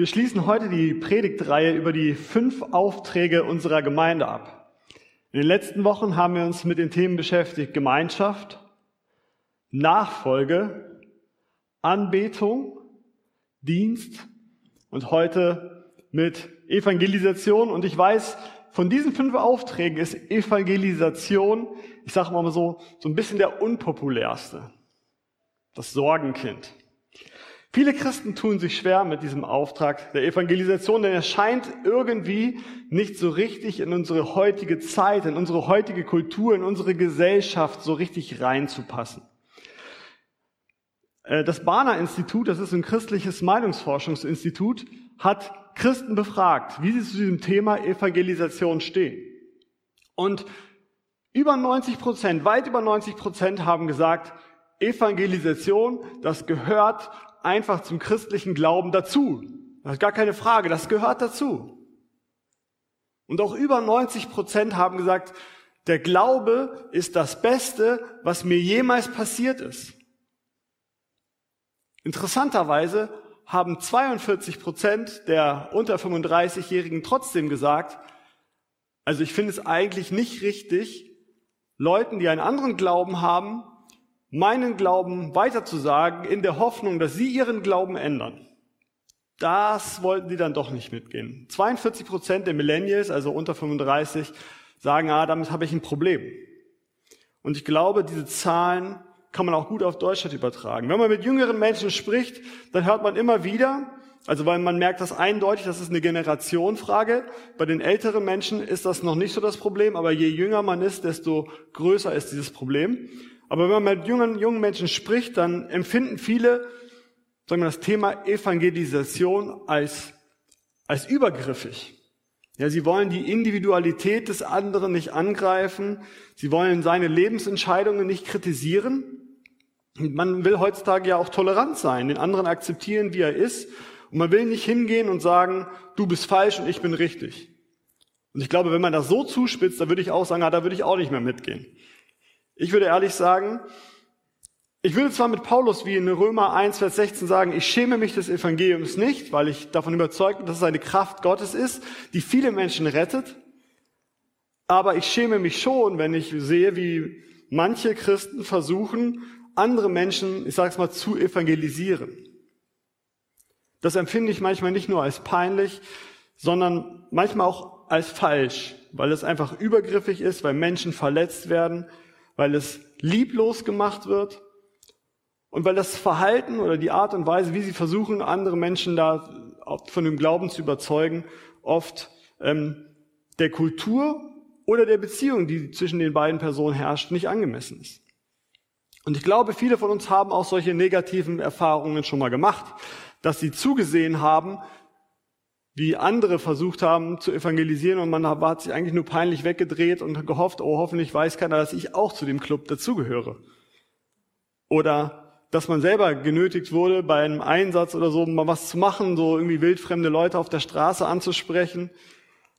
Wir schließen heute die Predigtreihe über die fünf Aufträge unserer Gemeinde ab. In den letzten Wochen haben wir uns mit den Themen beschäftigt Gemeinschaft, Nachfolge, Anbetung, Dienst und heute mit Evangelisation. Und ich weiß, von diesen fünf Aufträgen ist Evangelisation, ich sage mal so, so ein bisschen der unpopulärste. Das Sorgenkind. Viele Christen tun sich schwer mit diesem Auftrag der Evangelisation, denn er scheint irgendwie nicht so richtig in unsere heutige Zeit, in unsere heutige Kultur, in unsere Gesellschaft so richtig reinzupassen. Äh, das Barner Institut, das ist ein christliches Meinungsforschungsinstitut, hat Christen befragt, wie sie zu diesem Thema Evangelisation stehen. Und über 90 Prozent, weit über 90 Prozent haben gesagt, Evangelisation, das gehört einfach zum christlichen Glauben dazu. Das ist gar keine Frage, das gehört dazu. Und auch über 90 Prozent haben gesagt, der Glaube ist das Beste, was mir jemals passiert ist. Interessanterweise haben 42 Prozent der unter 35-Jährigen trotzdem gesagt, also ich finde es eigentlich nicht richtig, Leuten, die einen anderen Glauben haben, meinen Glauben weiterzusagen, in der Hoffnung, dass sie ihren Glauben ändern. Das wollten die dann doch nicht mitgehen. 42 Prozent der Millennials, also unter 35, sagen, ah, damit habe ich ein Problem. Und ich glaube, diese Zahlen kann man auch gut auf Deutschland übertragen. Wenn man mit jüngeren Menschen spricht, dann hört man immer wieder, also weil man merkt das eindeutig, das ist eine Generationfrage. Bei den älteren Menschen ist das noch nicht so das Problem, aber je jünger man ist, desto größer ist dieses Problem. Aber wenn man mit jungen, jungen Menschen spricht, dann empfinden viele sagen wir, das Thema Evangelisation als, als übergriffig. Ja, sie wollen die Individualität des anderen nicht angreifen. Sie wollen seine Lebensentscheidungen nicht kritisieren. Man will heutzutage ja auch tolerant sein, den anderen akzeptieren, wie er ist. Und man will nicht hingehen und sagen, du bist falsch und ich bin richtig. Und ich glaube, wenn man das so zuspitzt, da würde ich auch sagen, ah, da würde ich auch nicht mehr mitgehen. Ich würde ehrlich sagen, ich würde zwar mit Paulus wie in Römer 1, Vers 16 sagen, ich schäme mich des Evangeliums nicht, weil ich davon überzeugt bin, dass es eine Kraft Gottes ist, die viele Menschen rettet. Aber ich schäme mich schon, wenn ich sehe, wie manche Christen versuchen, andere Menschen, ich sage es mal, zu evangelisieren. Das empfinde ich manchmal nicht nur als peinlich, sondern manchmal auch als falsch, weil es einfach übergriffig ist, weil Menschen verletzt werden, weil es lieblos gemacht wird und weil das Verhalten oder die Art und Weise, wie sie versuchen, andere Menschen da von dem Glauben zu überzeugen, oft ähm, der Kultur oder der Beziehung, die zwischen den beiden Personen herrscht, nicht angemessen ist. Und ich glaube, viele von uns haben auch solche negativen Erfahrungen schon mal gemacht, dass sie zugesehen haben, wie andere versucht haben zu evangelisieren und man hat sich eigentlich nur peinlich weggedreht und gehofft, oh, hoffentlich weiß keiner, dass ich auch zu dem Club dazugehöre. Oder dass man selber genötigt wurde, bei einem Einsatz oder so mal was zu machen, so irgendwie wildfremde Leute auf der Straße anzusprechen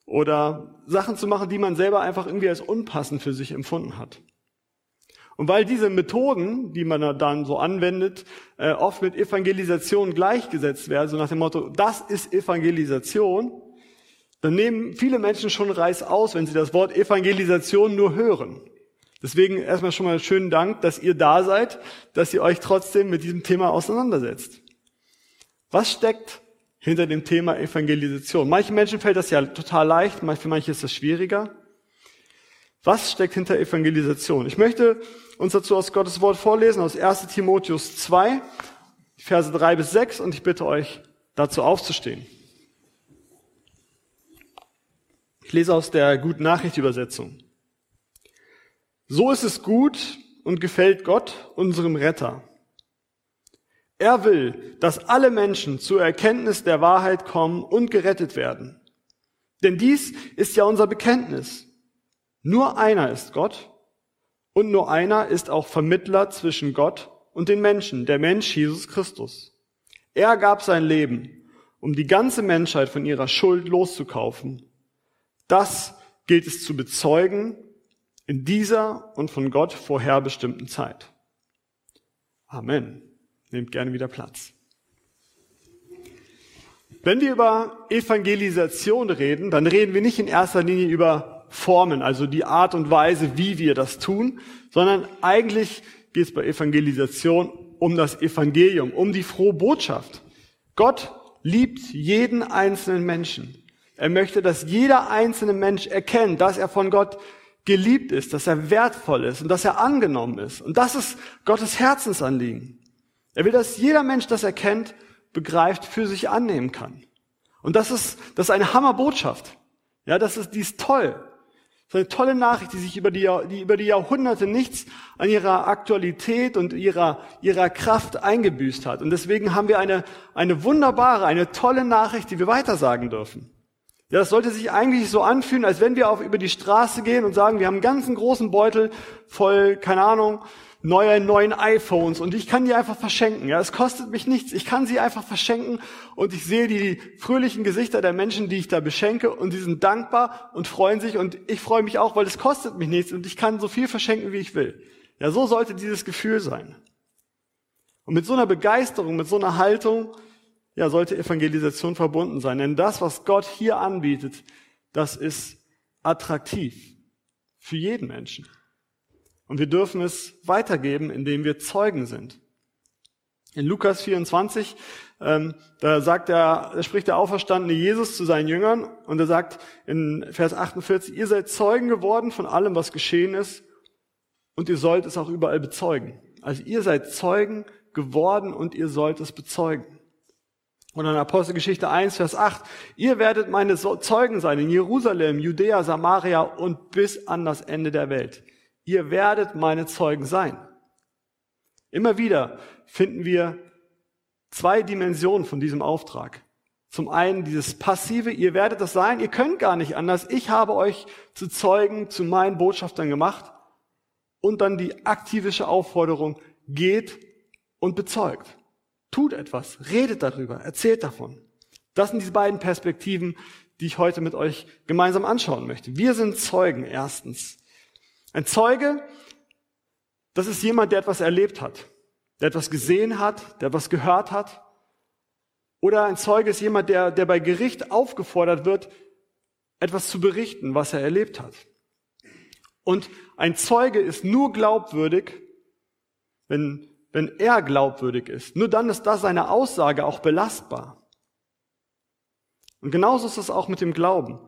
oder Sachen zu machen, die man selber einfach irgendwie als unpassend für sich empfunden hat. Und weil diese Methoden, die man dann so anwendet, äh, oft mit Evangelisation gleichgesetzt werden, so nach dem Motto, das ist Evangelisation, dann nehmen viele Menschen schon Reiß aus, wenn sie das Wort Evangelisation nur hören. Deswegen erstmal schon mal schönen Dank, dass ihr da seid, dass ihr euch trotzdem mit diesem Thema auseinandersetzt. Was steckt hinter dem Thema Evangelisation? Manchen Menschen fällt das ja total leicht, für manche ist das schwieriger. Was steckt hinter Evangelisation? Ich möchte uns dazu aus Gottes Wort vorlesen, aus 1 Timotheus 2, Verse 3 bis 6, und ich bitte euch, dazu aufzustehen. Ich lese aus der Guten Nachricht Übersetzung. So ist es gut und gefällt Gott, unserem Retter. Er will, dass alle Menschen zur Erkenntnis der Wahrheit kommen und gerettet werden. Denn dies ist ja unser Bekenntnis. Nur einer ist Gott und nur einer ist auch Vermittler zwischen Gott und den Menschen, der Mensch Jesus Christus. Er gab sein Leben, um die ganze Menschheit von ihrer Schuld loszukaufen. Das gilt es zu bezeugen in dieser und von Gott vorherbestimmten Zeit. Amen. Nehmt gerne wieder Platz. Wenn wir über Evangelisation reden, dann reden wir nicht in erster Linie über Formen, also die Art und Weise, wie wir das tun, sondern eigentlich geht es bei Evangelisation um das Evangelium, um die frohe Botschaft. Gott liebt jeden einzelnen Menschen. Er möchte, dass jeder einzelne Mensch erkennt, dass er von Gott geliebt ist, dass er wertvoll ist und dass er angenommen ist. Und das ist Gottes Herzensanliegen. Er will, dass jeder Mensch das erkennt begreift, für sich annehmen kann. Und das ist, das ist eine Hammerbotschaft. Ja, das ist, die ist toll. Ist eine tolle Nachricht, die sich über die, die über die Jahrhunderte nichts an ihrer Aktualität und ihrer, ihrer Kraft eingebüßt hat. Und deswegen haben wir eine, eine wunderbare, eine tolle Nachricht, die wir weitersagen dürfen. Ja, das sollte sich eigentlich so anfühlen, als wenn wir auf über die Straße gehen und sagen, wir haben einen ganzen großen Beutel voll, keine Ahnung, neue, neuen iPhones und ich kann die einfach verschenken. Ja, es kostet mich nichts. Ich kann sie einfach verschenken und ich sehe die fröhlichen Gesichter der Menschen, die ich da beschenke und sie sind dankbar und freuen sich und ich freue mich auch, weil es kostet mich nichts und ich kann so viel verschenken, wie ich will. Ja, so sollte dieses Gefühl sein. Und mit so einer Begeisterung, mit so einer Haltung, ja, sollte Evangelisation verbunden sein. Denn das, was Gott hier anbietet, das ist attraktiv für jeden Menschen. Und wir dürfen es weitergeben, indem wir Zeugen sind. In Lukas 24, ähm, da sagt er, da spricht der auferstandene Jesus zu seinen Jüngern und er sagt in Vers 48, ihr seid Zeugen geworden von allem, was geschehen ist und ihr sollt es auch überall bezeugen. Also ihr seid Zeugen geworden und ihr sollt es bezeugen. Und in Apostelgeschichte 1, Vers 8, ihr werdet meine Zeugen sein in Jerusalem, Judäa, Samaria und bis an das Ende der Welt ihr werdet meine Zeugen sein. Immer wieder finden wir zwei Dimensionen von diesem Auftrag. Zum einen dieses passive, ihr werdet das sein, ihr könnt gar nicht anders, ich habe euch zu Zeugen, zu meinen Botschaftern gemacht. Und dann die aktivische Aufforderung, geht und bezeugt. Tut etwas, redet darüber, erzählt davon. Das sind diese beiden Perspektiven, die ich heute mit euch gemeinsam anschauen möchte. Wir sind Zeugen erstens. Ein Zeuge, das ist jemand, der etwas erlebt hat, der etwas gesehen hat, der etwas gehört hat. Oder ein Zeuge ist jemand, der, der bei Gericht aufgefordert wird, etwas zu berichten, was er erlebt hat. Und ein Zeuge ist nur glaubwürdig, wenn, wenn er glaubwürdig ist. Nur dann ist da seine Aussage auch belastbar. Und genauso ist es auch mit dem Glauben.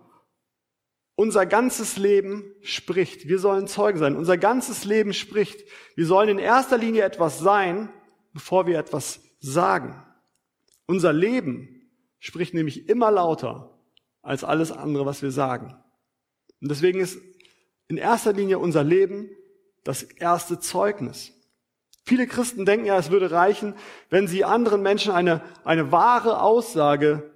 Unser ganzes Leben spricht. Wir sollen Zeugen sein. Unser ganzes Leben spricht. Wir sollen in erster Linie etwas sein, bevor wir etwas sagen. Unser Leben spricht nämlich immer lauter als alles andere, was wir sagen. Und deswegen ist in erster Linie unser Leben das erste Zeugnis. Viele Christen denken ja, es würde reichen, wenn sie anderen Menschen eine, eine wahre Aussage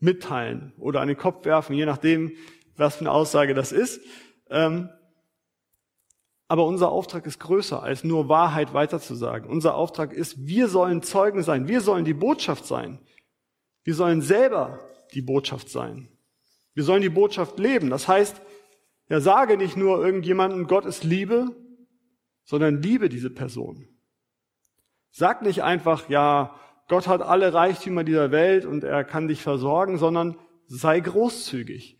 mitteilen oder an den Kopf werfen, je nachdem, was für eine Aussage das ist. Ähm, aber unser Auftrag ist größer, als nur Wahrheit weiterzusagen. Unser Auftrag ist, wir sollen Zeugen sein, wir sollen die Botschaft sein. Wir sollen selber die Botschaft sein. Wir sollen die Botschaft leben. Das heißt, ja, sage nicht nur irgendjemanden, Gott ist Liebe, sondern liebe diese Person. Sag nicht einfach, ja, Gott hat alle Reichtümer dieser Welt und er kann dich versorgen, sondern sei großzügig.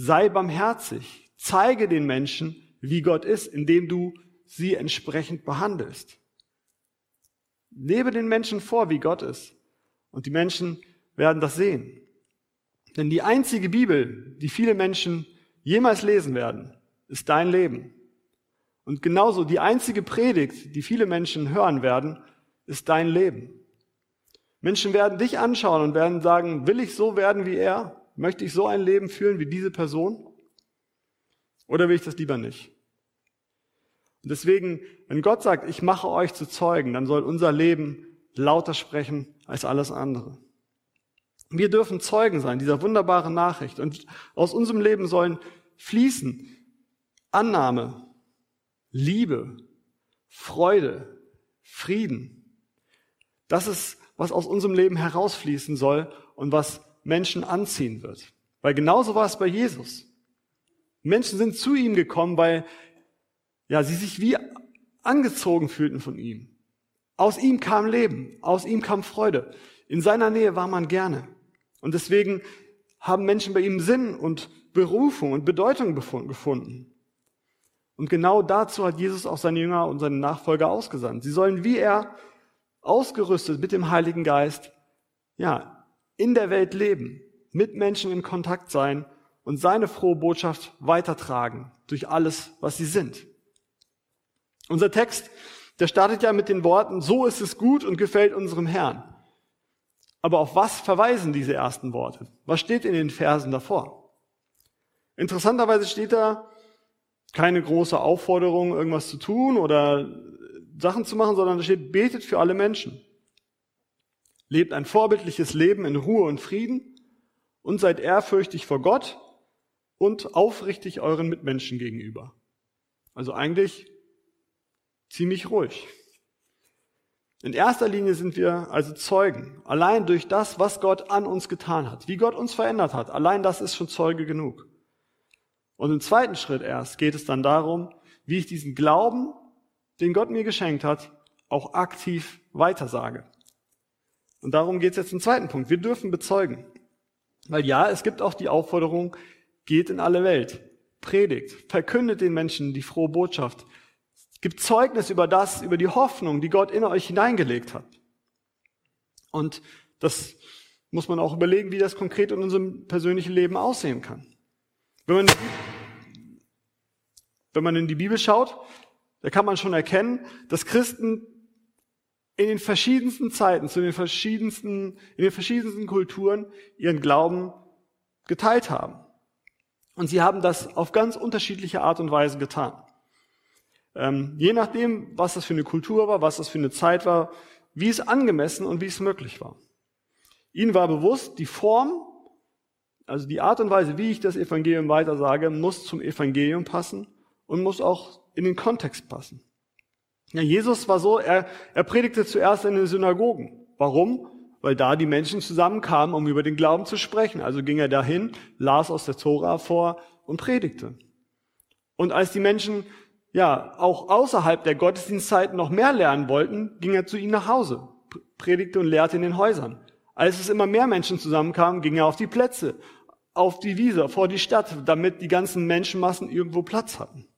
Sei barmherzig. Zeige den Menschen, wie Gott ist, indem du sie entsprechend behandelst. Lebe den Menschen vor, wie Gott ist. Und die Menschen werden das sehen. Denn die einzige Bibel, die viele Menschen jemals lesen werden, ist dein Leben. Und genauso die einzige Predigt, die viele Menschen hören werden, ist dein Leben. Menschen werden dich anschauen und werden sagen, will ich so werden wie er? Möchte ich so ein Leben führen wie diese Person? Oder will ich das lieber nicht? Und deswegen, wenn Gott sagt, ich mache euch zu Zeugen, dann soll unser Leben lauter sprechen als alles andere. Wir dürfen Zeugen sein dieser wunderbaren Nachricht. Und aus unserem Leben sollen fließen Annahme, Liebe, Freude, Frieden. Das ist, was aus unserem Leben herausfließen soll und was Menschen anziehen wird. Weil genauso war es bei Jesus. Menschen sind zu ihm gekommen, weil ja, sie sich wie angezogen fühlten von ihm. Aus ihm kam Leben, aus ihm kam Freude. In seiner Nähe war man gerne. Und deswegen haben Menschen bei ihm Sinn und Berufung und Bedeutung gefunden. Und genau dazu hat Jesus auch seine Jünger und seine Nachfolger ausgesandt. Sie sollen wie er ausgerüstet mit dem Heiligen Geist, ja, in der Welt leben, mit Menschen in Kontakt sein und seine frohe Botschaft weitertragen durch alles, was sie sind. Unser Text, der startet ja mit den Worten, so ist es gut und gefällt unserem Herrn. Aber auf was verweisen diese ersten Worte? Was steht in den Versen davor? Interessanterweise steht da keine große Aufforderung, irgendwas zu tun oder Sachen zu machen, sondern da steht, betet für alle Menschen. Lebt ein vorbildliches Leben in Ruhe und Frieden und seid ehrfürchtig vor Gott und aufrichtig euren Mitmenschen gegenüber. Also eigentlich ziemlich ruhig. In erster Linie sind wir also Zeugen, allein durch das, was Gott an uns getan hat, wie Gott uns verändert hat. Allein das ist schon Zeuge genug. Und im zweiten Schritt erst geht es dann darum, wie ich diesen Glauben, den Gott mir geschenkt hat, auch aktiv weitersage. Und darum geht es jetzt im zweiten Punkt. Wir dürfen bezeugen. Weil ja, es gibt auch die Aufforderung, geht in alle Welt, predigt, verkündet den Menschen die frohe Botschaft, gibt Zeugnis über das, über die Hoffnung, die Gott in euch hineingelegt hat. Und das muss man auch überlegen, wie das konkret in unserem persönlichen Leben aussehen kann. Wenn man, wenn man in die Bibel schaut, da kann man schon erkennen, dass Christen in den verschiedensten Zeiten, zu den verschiedensten, in den verschiedensten Kulturen ihren Glauben geteilt haben. Und sie haben das auf ganz unterschiedliche Art und Weise getan. Ähm, je nachdem, was das für eine Kultur war, was das für eine Zeit war, wie es angemessen und wie es möglich war. Ihnen war bewusst, die Form, also die Art und Weise, wie ich das Evangelium weitersage, muss zum Evangelium passen und muss auch in den Kontext passen. Ja, Jesus war so, er, er predigte zuerst in den Synagogen. Warum? Weil da die Menschen zusammenkamen, um über den Glauben zu sprechen. Also ging er dahin, las aus der Tora vor und predigte. Und als die Menschen ja auch außerhalb der Gottesdienstzeiten noch mehr lernen wollten, ging er zu ihnen nach Hause, predigte und lehrte in den Häusern. Als es immer mehr Menschen zusammenkamen, ging er auf die Plätze, auf die Wiese, vor die Stadt, damit die ganzen Menschenmassen irgendwo Platz hatten.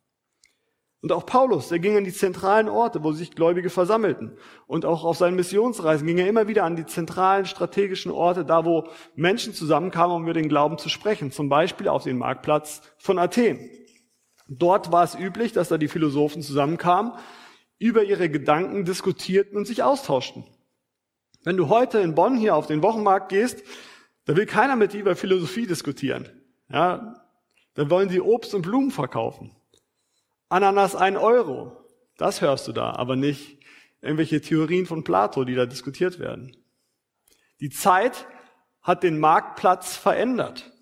Und auch Paulus, der ging an die zentralen Orte, wo sich Gläubige versammelten. Und auch auf seinen Missionsreisen ging er immer wieder an die zentralen strategischen Orte, da wo Menschen zusammenkamen, um über den Glauben zu sprechen. Zum Beispiel auf den Marktplatz von Athen. Dort war es üblich, dass da die Philosophen zusammenkamen, über ihre Gedanken diskutierten und sich austauschten. Wenn du heute in Bonn hier auf den Wochenmarkt gehst, da will keiner mit dir über Philosophie diskutieren. Ja, dann wollen sie Obst und Blumen verkaufen. Ananas ein Euro. Das hörst du da, aber nicht irgendwelche Theorien von Plato, die da diskutiert werden. Die Zeit hat den Marktplatz verändert.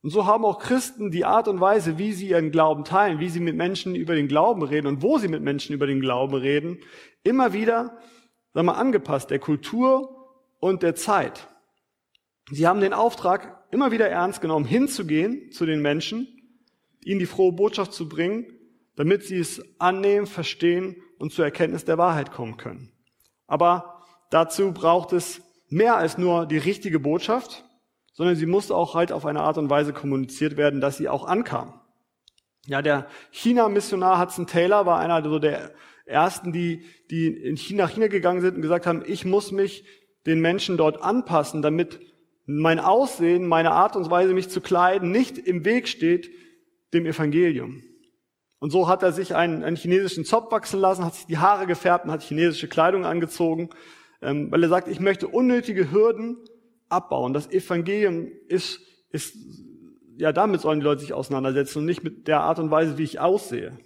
Und so haben auch Christen die Art und Weise, wie sie ihren Glauben teilen, wie sie mit Menschen über den Glauben reden und wo sie mit Menschen über den Glauben reden, immer wieder, sagen wir, angepasst der Kultur und der Zeit. Sie haben den Auftrag immer wieder ernst genommen, hinzugehen zu den Menschen, ihnen die frohe Botschaft zu bringen, damit sie es annehmen, verstehen und zur Erkenntnis der Wahrheit kommen können. Aber dazu braucht es mehr als nur die richtige Botschaft, sondern sie musste auch halt auf eine Art und Weise kommuniziert werden, dass sie auch ankam. Ja, der China-Missionar Hudson Taylor war einer der ersten, die, die in China, nach China gegangen sind und gesagt haben, ich muss mich den Menschen dort anpassen, damit mein Aussehen, meine Art und Weise, mich zu kleiden, nicht im Weg steht dem Evangelium. Und so hat er sich einen, einen chinesischen Zopf wachsen lassen, hat sich die Haare gefärbt und hat chinesische Kleidung angezogen, ähm, weil er sagt, ich möchte unnötige Hürden abbauen. Das Evangelium ist, ist, ja, damit sollen die Leute sich auseinandersetzen und nicht mit der Art und Weise, wie ich aussehe.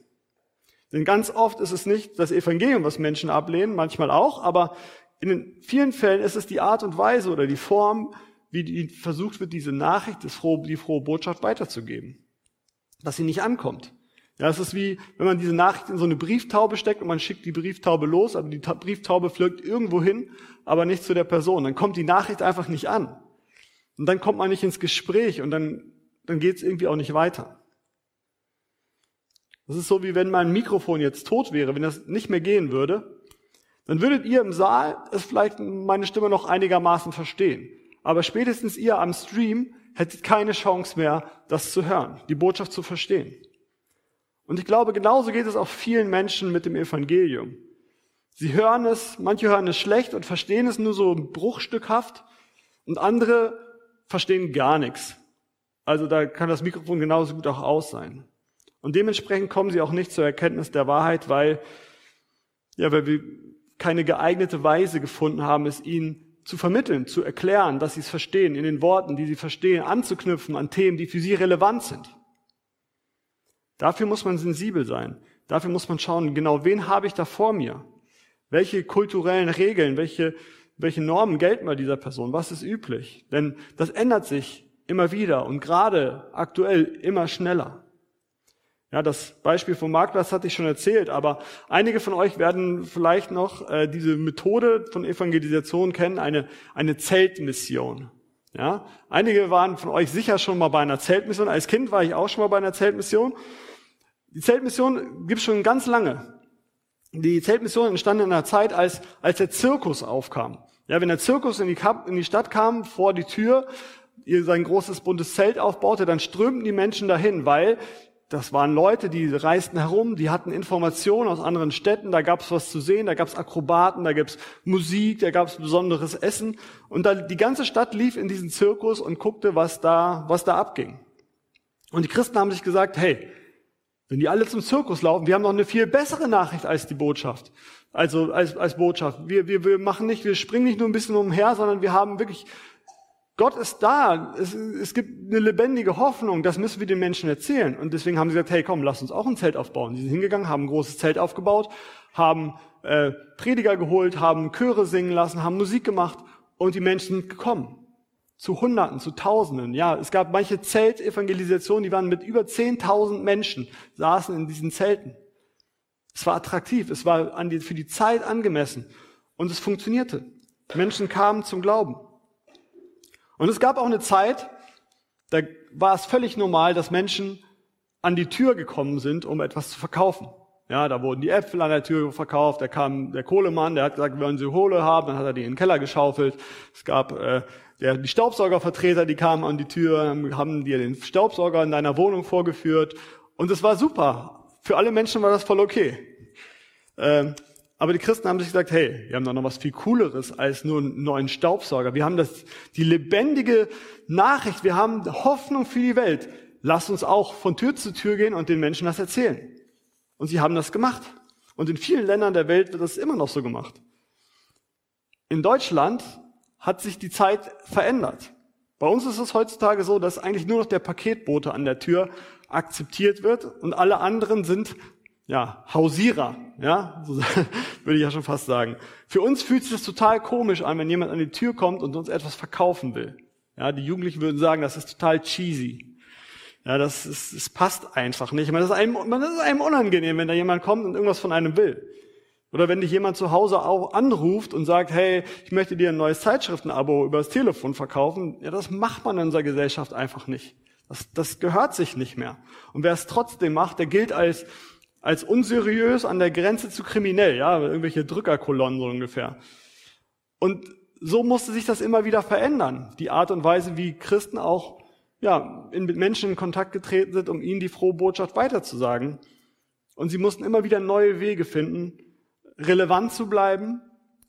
Denn ganz oft ist es nicht das Evangelium, was Menschen ablehnen, manchmal auch, aber in den vielen Fällen ist es die Art und Weise oder die Form, wie die versucht wird, diese Nachricht, die frohe Botschaft weiterzugeben. Dass sie nicht ankommt. Ja, es ist wie, wenn man diese Nachricht in so eine Brieftaube steckt und man schickt die Brieftaube los, aber die Brieftaube flirgt irgendwo hin, aber nicht zu der Person. Dann kommt die Nachricht einfach nicht an. Und dann kommt man nicht ins Gespräch und dann, dann geht es irgendwie auch nicht weiter. Das ist so, wie wenn mein Mikrofon jetzt tot wäre, wenn das nicht mehr gehen würde, dann würdet ihr im Saal es vielleicht meine Stimme noch einigermaßen verstehen. aber spätestens ihr am Stream hättet keine Chance mehr, das zu hören, die Botschaft zu verstehen. Und ich glaube, genauso geht es auch vielen Menschen mit dem Evangelium. Sie hören es, manche hören es schlecht und verstehen es nur so bruchstückhaft und andere verstehen gar nichts. Also da kann das Mikrofon genauso gut auch aus sein. Und dementsprechend kommen sie auch nicht zur Erkenntnis der Wahrheit, weil, ja, weil wir keine geeignete Weise gefunden haben, es ihnen zu vermitteln, zu erklären, dass sie es verstehen, in den Worten, die sie verstehen, anzuknüpfen an Themen, die für sie relevant sind. Dafür muss man sensibel sein. Dafür muss man schauen, genau wen habe ich da vor mir? Welche kulturellen Regeln, welche, welche Normen gelten bei dieser Person? Was ist üblich? Denn das ändert sich immer wieder und gerade aktuell immer schneller. Ja, das Beispiel vom Marktplatz hatte ich schon erzählt, aber einige von euch werden vielleicht noch äh, diese Methode von Evangelisation kennen, eine, eine Zeltmission. Ja, einige waren von euch sicher schon mal bei einer Zeltmission. Als Kind war ich auch schon mal bei einer Zeltmission. Die Zeltmission gibt es schon ganz lange. Die Zeltmission entstand in einer Zeit, als, als der Zirkus aufkam. Ja, wenn der Zirkus in die, in die Stadt kam, vor die Tür, ihr sein großes buntes Zelt aufbaute, dann strömten die Menschen dahin, weil das waren Leute, die reisten herum, die hatten Informationen aus anderen Städten, da gab es was zu sehen, da gab es Akrobaten, da gab es Musik, da gab es besonderes Essen. Und da, die ganze Stadt lief in diesen Zirkus und guckte, was da, was da abging. Und die Christen haben sich gesagt, hey, wenn die alle zum Zirkus laufen, wir haben noch eine viel bessere Nachricht als die Botschaft. Also als, als Botschaft. Wir, wir, wir machen nicht, wir springen nicht nur ein bisschen umher, sondern wir haben wirklich Gott ist da. Es, es gibt eine lebendige Hoffnung. Das müssen wir den Menschen erzählen. Und deswegen haben sie gesagt, hey, komm, lass uns auch ein Zelt aufbauen. Sie sind hingegangen, haben ein großes Zelt aufgebaut, haben äh, Prediger geholt, haben Chöre singen lassen, haben Musik gemacht und die Menschen sind gekommen. Zu Hunderten, zu Tausenden. Ja, es gab manche Zeltevangelisationen, die waren mit über 10.000 Menschen, saßen in diesen Zelten. Es war attraktiv, es war die, für die Zeit angemessen und es funktionierte. Menschen kamen zum Glauben. Und es gab auch eine Zeit, da war es völlig normal, dass Menschen an die Tür gekommen sind, um etwas zu verkaufen. Ja, da wurden die Äpfel an der Tür verkauft, da kam der Kohlemann, der hat gesagt, wollen Sie Kohle haben, dann hat er die in den Keller geschaufelt. Es gab äh, der, die Staubsaugervertreter, die kamen an die Tür, haben dir den Staubsauger in deiner Wohnung vorgeführt. Und es war super. Für alle Menschen war das voll okay. Ähm, aber die Christen haben sich gesagt, hey, wir haben doch noch was viel Cooleres als nur einen neuen Staubsauger. Wir haben das, die lebendige Nachricht, wir haben Hoffnung für die Welt. Lass uns auch von Tür zu Tür gehen und den Menschen das erzählen. Und sie haben das gemacht. Und in vielen Ländern der Welt wird das immer noch so gemacht. In Deutschland hat sich die Zeit verändert. Bei uns ist es heutzutage so, dass eigentlich nur noch der Paketbote an der Tür akzeptiert wird und alle anderen sind ja, Hausierer, ja, so würde ich ja schon fast sagen. Für uns fühlt sich das total komisch an, wenn jemand an die Tür kommt und uns etwas verkaufen will. Ja, die Jugendlichen würden sagen, das ist total cheesy. Ja, das, ist, das passt einfach nicht. Man ist, einem, man ist einem unangenehm, wenn da jemand kommt und irgendwas von einem will. Oder wenn dich jemand zu Hause auch anruft und sagt, hey, ich möchte dir ein neues Zeitschriftenabo über das Telefon verkaufen, ja, das macht man in unserer Gesellschaft einfach nicht. Das, das gehört sich nicht mehr. Und wer es trotzdem macht, der gilt als als unseriös an der Grenze zu kriminell, ja, irgendwelche Drückerkolonnen so ungefähr. Und so musste sich das immer wieder verändern, die Art und Weise, wie Christen auch ja, in, Menschen in Kontakt getreten sind, um ihnen die frohe Botschaft weiterzusagen. Und sie mussten immer wieder neue Wege finden, relevant zu bleiben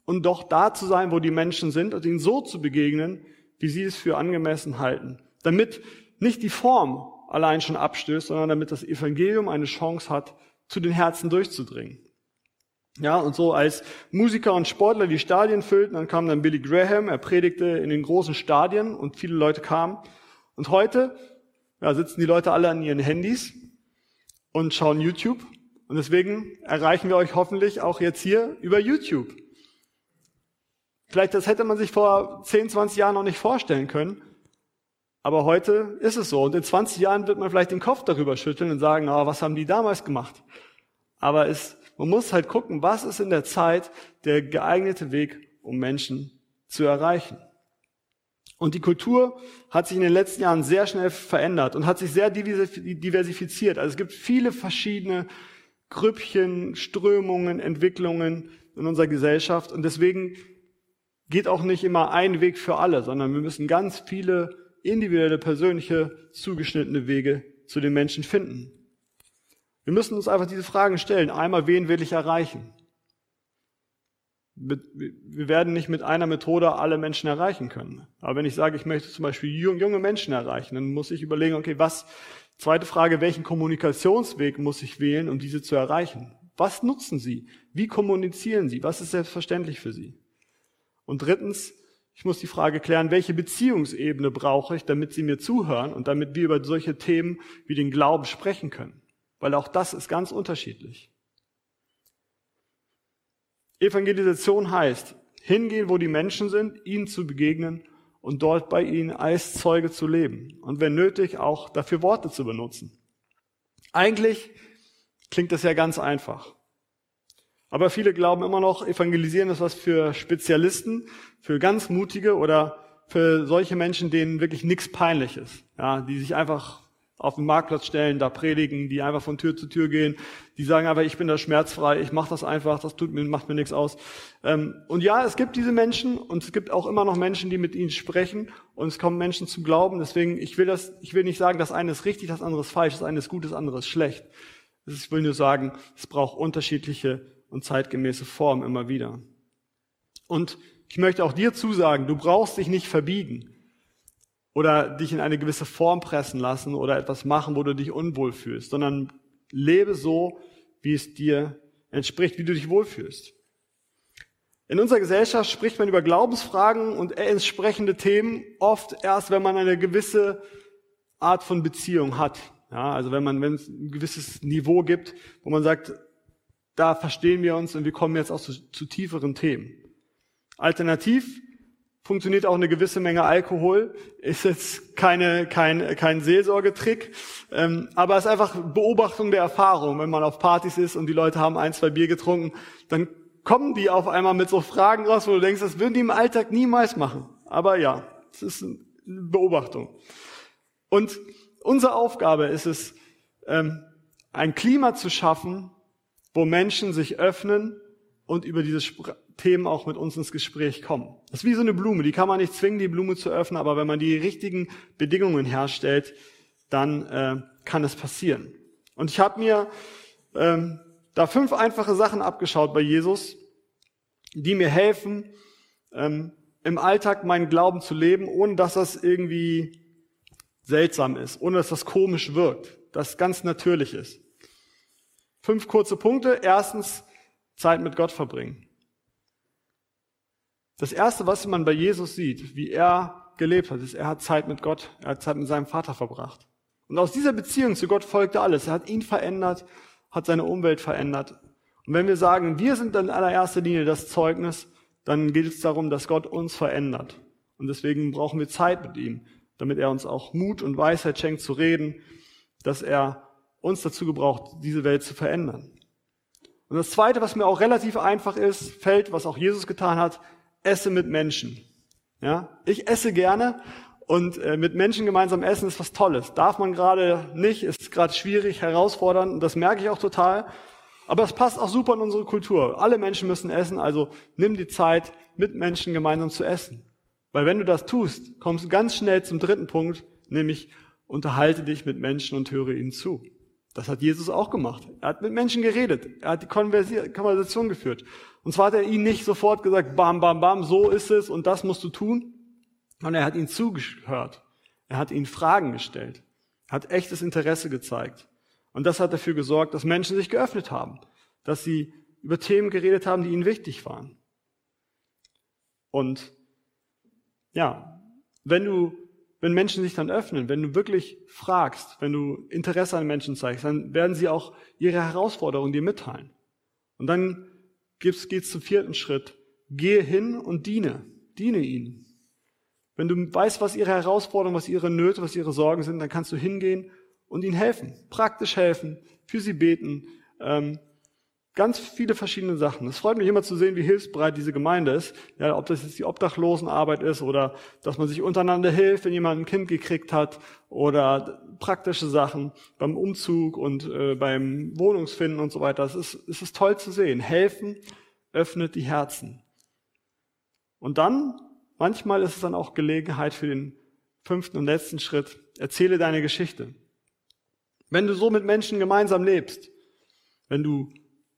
und doch da zu sein, wo die Menschen sind und ihnen so zu begegnen, wie sie es für angemessen halten. Damit nicht die Form allein schon abstößt, sondern damit das Evangelium eine Chance hat, zu den Herzen durchzudringen. Ja, und so als Musiker und Sportler die Stadien füllten, dann kam dann Billy Graham, er predigte in den großen Stadien und viele Leute kamen. Und heute ja, sitzen die Leute alle an ihren Handys und schauen YouTube. Und deswegen erreichen wir euch hoffentlich auch jetzt hier über YouTube. Vielleicht das hätte man sich vor 10, 20 Jahren noch nicht vorstellen können. Aber heute ist es so. Und in 20 Jahren wird man vielleicht den Kopf darüber schütteln und sagen, oh, was haben die damals gemacht? Aber es, man muss halt gucken, was ist in der Zeit der geeignete Weg, um Menschen zu erreichen. Und die Kultur hat sich in den letzten Jahren sehr schnell verändert und hat sich sehr diversifiziert. Also es gibt viele verschiedene Grüppchen, Strömungen, Entwicklungen in unserer Gesellschaft. Und deswegen geht auch nicht immer ein Weg für alle, sondern wir müssen ganz viele individuelle, persönliche, zugeschnittene Wege zu den Menschen finden. Wir müssen uns einfach diese Fragen stellen. Einmal, wen will ich erreichen? Wir werden nicht mit einer Methode alle Menschen erreichen können. Aber wenn ich sage, ich möchte zum Beispiel junge Menschen erreichen, dann muss ich überlegen, okay, was, zweite Frage, welchen Kommunikationsweg muss ich wählen, um diese zu erreichen? Was nutzen sie? Wie kommunizieren sie? Was ist selbstverständlich für sie? Und drittens, ich muss die Frage klären, welche Beziehungsebene brauche ich, damit sie mir zuhören und damit wir über solche Themen wie den Glauben sprechen können. Weil auch das ist ganz unterschiedlich. Evangelisation heißt, hingehen, wo die Menschen sind, ihnen zu begegnen und dort bei ihnen als Zeuge zu leben. Und wenn nötig, auch dafür Worte zu benutzen. Eigentlich klingt das ja ganz einfach. Aber viele glauben immer noch, evangelisieren ist was für Spezialisten, für ganz mutige oder für solche Menschen, denen wirklich nichts peinlich ist. Ja, die sich einfach auf den Marktplatz stellen, da predigen, die einfach von Tür zu Tür gehen, die sagen aber, ich bin da schmerzfrei, ich mache das einfach, das tut mir, macht mir nichts aus. Ähm, und ja, es gibt diese Menschen und es gibt auch immer noch Menschen, die mit ihnen sprechen und es kommen Menschen zum Glauben. Deswegen, ich will das, ich will nicht sagen, das eine ist richtig, das andere ist falsch, das eine ist gut, das andere ist schlecht. Ich will nur sagen, es braucht unterschiedliche und zeitgemäße Formen immer wieder. Und ich möchte auch dir zusagen, du brauchst dich nicht verbiegen oder dich in eine gewisse Form pressen lassen oder etwas machen, wo du dich unwohl fühlst, sondern lebe so, wie es dir entspricht, wie du dich wohlfühlst. In unserer Gesellschaft spricht man über Glaubensfragen und entsprechende Themen oft erst, wenn man eine gewisse Art von Beziehung hat. Ja, also wenn man, wenn es ein gewisses Niveau gibt, wo man sagt, da verstehen wir uns und wir kommen jetzt auch zu, zu tieferen Themen. Alternativ funktioniert auch eine gewisse Menge Alkohol. Ist jetzt keine, kein, kein Seelsorgetrick, ähm, aber es ist einfach Beobachtung der Erfahrung. Wenn man auf Partys ist und die Leute haben ein, zwei Bier getrunken, dann kommen die auf einmal mit so Fragen raus, wo du denkst, das würden die im Alltag niemals machen. Aber ja, es ist eine Beobachtung. Und unsere Aufgabe ist es, ähm, ein Klima zu schaffen, wo Menschen sich öffnen und über diese Themen auch mit uns ins Gespräch kommen. Das ist wie so eine Blume, die kann man nicht zwingen, die Blume zu öffnen, aber wenn man die richtigen Bedingungen herstellt, dann äh, kann es passieren. Und ich habe mir ähm, da fünf einfache Sachen abgeschaut bei Jesus, die mir helfen, ähm, im Alltag meinen Glauben zu leben, ohne dass das irgendwie seltsam ist, ohne dass das komisch wirkt, dass ganz natürlich ist. Fünf kurze Punkte. Erstens, Zeit mit Gott verbringen. Das erste, was man bei Jesus sieht, wie er gelebt hat, ist, er hat Zeit mit Gott, er hat Zeit mit seinem Vater verbracht. Und aus dieser Beziehung zu Gott folgte alles. Er hat ihn verändert, hat seine Umwelt verändert. Und wenn wir sagen, wir sind in allererster Linie das Zeugnis, dann geht es darum, dass Gott uns verändert. Und deswegen brauchen wir Zeit mit ihm, damit er uns auch Mut und Weisheit schenkt zu reden, dass er uns dazu gebraucht, diese Welt zu verändern. Und das Zweite, was mir auch relativ einfach ist, fällt, was auch Jesus getan hat, esse mit Menschen. Ja, ich esse gerne und äh, mit Menschen gemeinsam essen ist was Tolles. Darf man gerade nicht, ist gerade schwierig, herausfordernd und das merke ich auch total. Aber es passt auch super in unsere Kultur. Alle Menschen müssen essen, also nimm die Zeit, mit Menschen gemeinsam zu essen. Weil wenn du das tust, kommst du ganz schnell zum dritten Punkt, nämlich unterhalte dich mit Menschen und höre ihnen zu. Das hat Jesus auch gemacht. Er hat mit Menschen geredet. Er hat die Konversation geführt. Und zwar hat er ihnen nicht sofort gesagt, bam, bam, bam, so ist es und das musst du tun, sondern er hat ihnen zugehört. Er hat ihnen Fragen gestellt. Er hat echtes Interesse gezeigt. Und das hat dafür gesorgt, dass Menschen sich geöffnet haben, dass sie über Themen geredet haben, die ihnen wichtig waren. Und ja, wenn du, wenn Menschen sich dann öffnen, wenn du wirklich fragst, wenn du Interesse an Menschen zeigst, dann werden sie auch ihre Herausforderungen dir mitteilen. Und dann geht es zum vierten Schritt. Gehe hin und diene. Diene ihnen. Wenn du weißt, was ihre Herausforderungen, was ihre Nöte, was ihre Sorgen sind, dann kannst du hingehen und ihnen helfen. Praktisch helfen, für sie beten. Ähm, ganz viele verschiedene Sachen. Es freut mich immer zu sehen, wie hilfsbereit diese Gemeinde ist. Ja, ob das jetzt die Obdachlosenarbeit ist oder dass man sich untereinander hilft, wenn jemand ein Kind gekriegt hat oder praktische Sachen beim Umzug und äh, beim Wohnungsfinden und so weiter. Es ist, es ist toll zu sehen. Helfen öffnet die Herzen. Und dann, manchmal ist es dann auch Gelegenheit für den fünften und letzten Schritt. Erzähle deine Geschichte. Wenn du so mit Menschen gemeinsam lebst, wenn du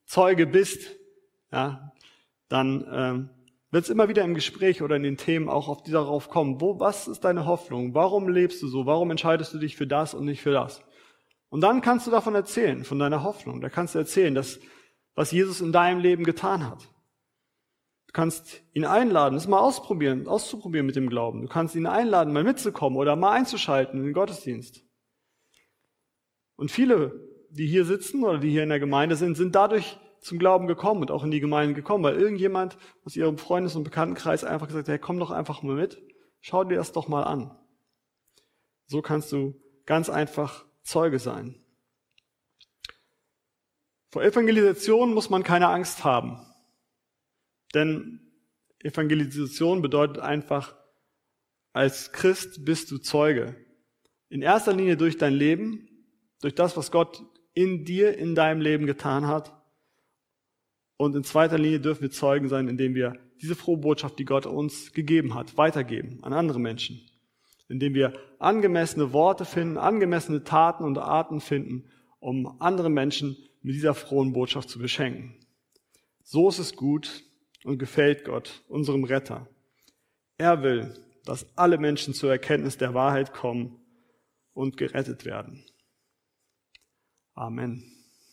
Zeuge bist, ja, dann ähm, wird es immer wieder im Gespräch oder in den Themen auch auf darauf kommen. Wo, was ist deine Hoffnung? Warum lebst du so? Warum entscheidest du dich für das und nicht für das? Und dann kannst du davon erzählen, von deiner Hoffnung. Da kannst du erzählen, dass, was Jesus in deinem Leben getan hat. Du kannst ihn einladen, es mal ausprobieren, auszuprobieren mit dem Glauben. Du kannst ihn einladen, mal mitzukommen oder mal einzuschalten in den Gottesdienst. Und viele, die hier sitzen oder die hier in der Gemeinde sind, sind dadurch zum Glauben gekommen und auch in die Gemeinde gekommen, weil irgendjemand aus ihrem Freundes- und Bekanntenkreis einfach gesagt hat, hey, komm doch einfach mal mit, schau dir das doch mal an. So kannst du ganz einfach Zeuge sein. Vor Evangelisation muss man keine Angst haben. Denn Evangelisation bedeutet einfach, als Christ bist du Zeuge. In erster Linie durch dein Leben, durch das, was Gott in dir, in deinem Leben getan hat. Und in zweiter Linie dürfen wir Zeugen sein, indem wir diese frohe Botschaft, die Gott uns gegeben hat, weitergeben an andere Menschen. Indem wir angemessene Worte finden, angemessene Taten und Arten finden, um andere Menschen mit dieser frohen Botschaft zu beschenken. So ist es gut und gefällt Gott, unserem Retter. Er will, dass alle Menschen zur Erkenntnis der Wahrheit kommen und gerettet werden. Amen.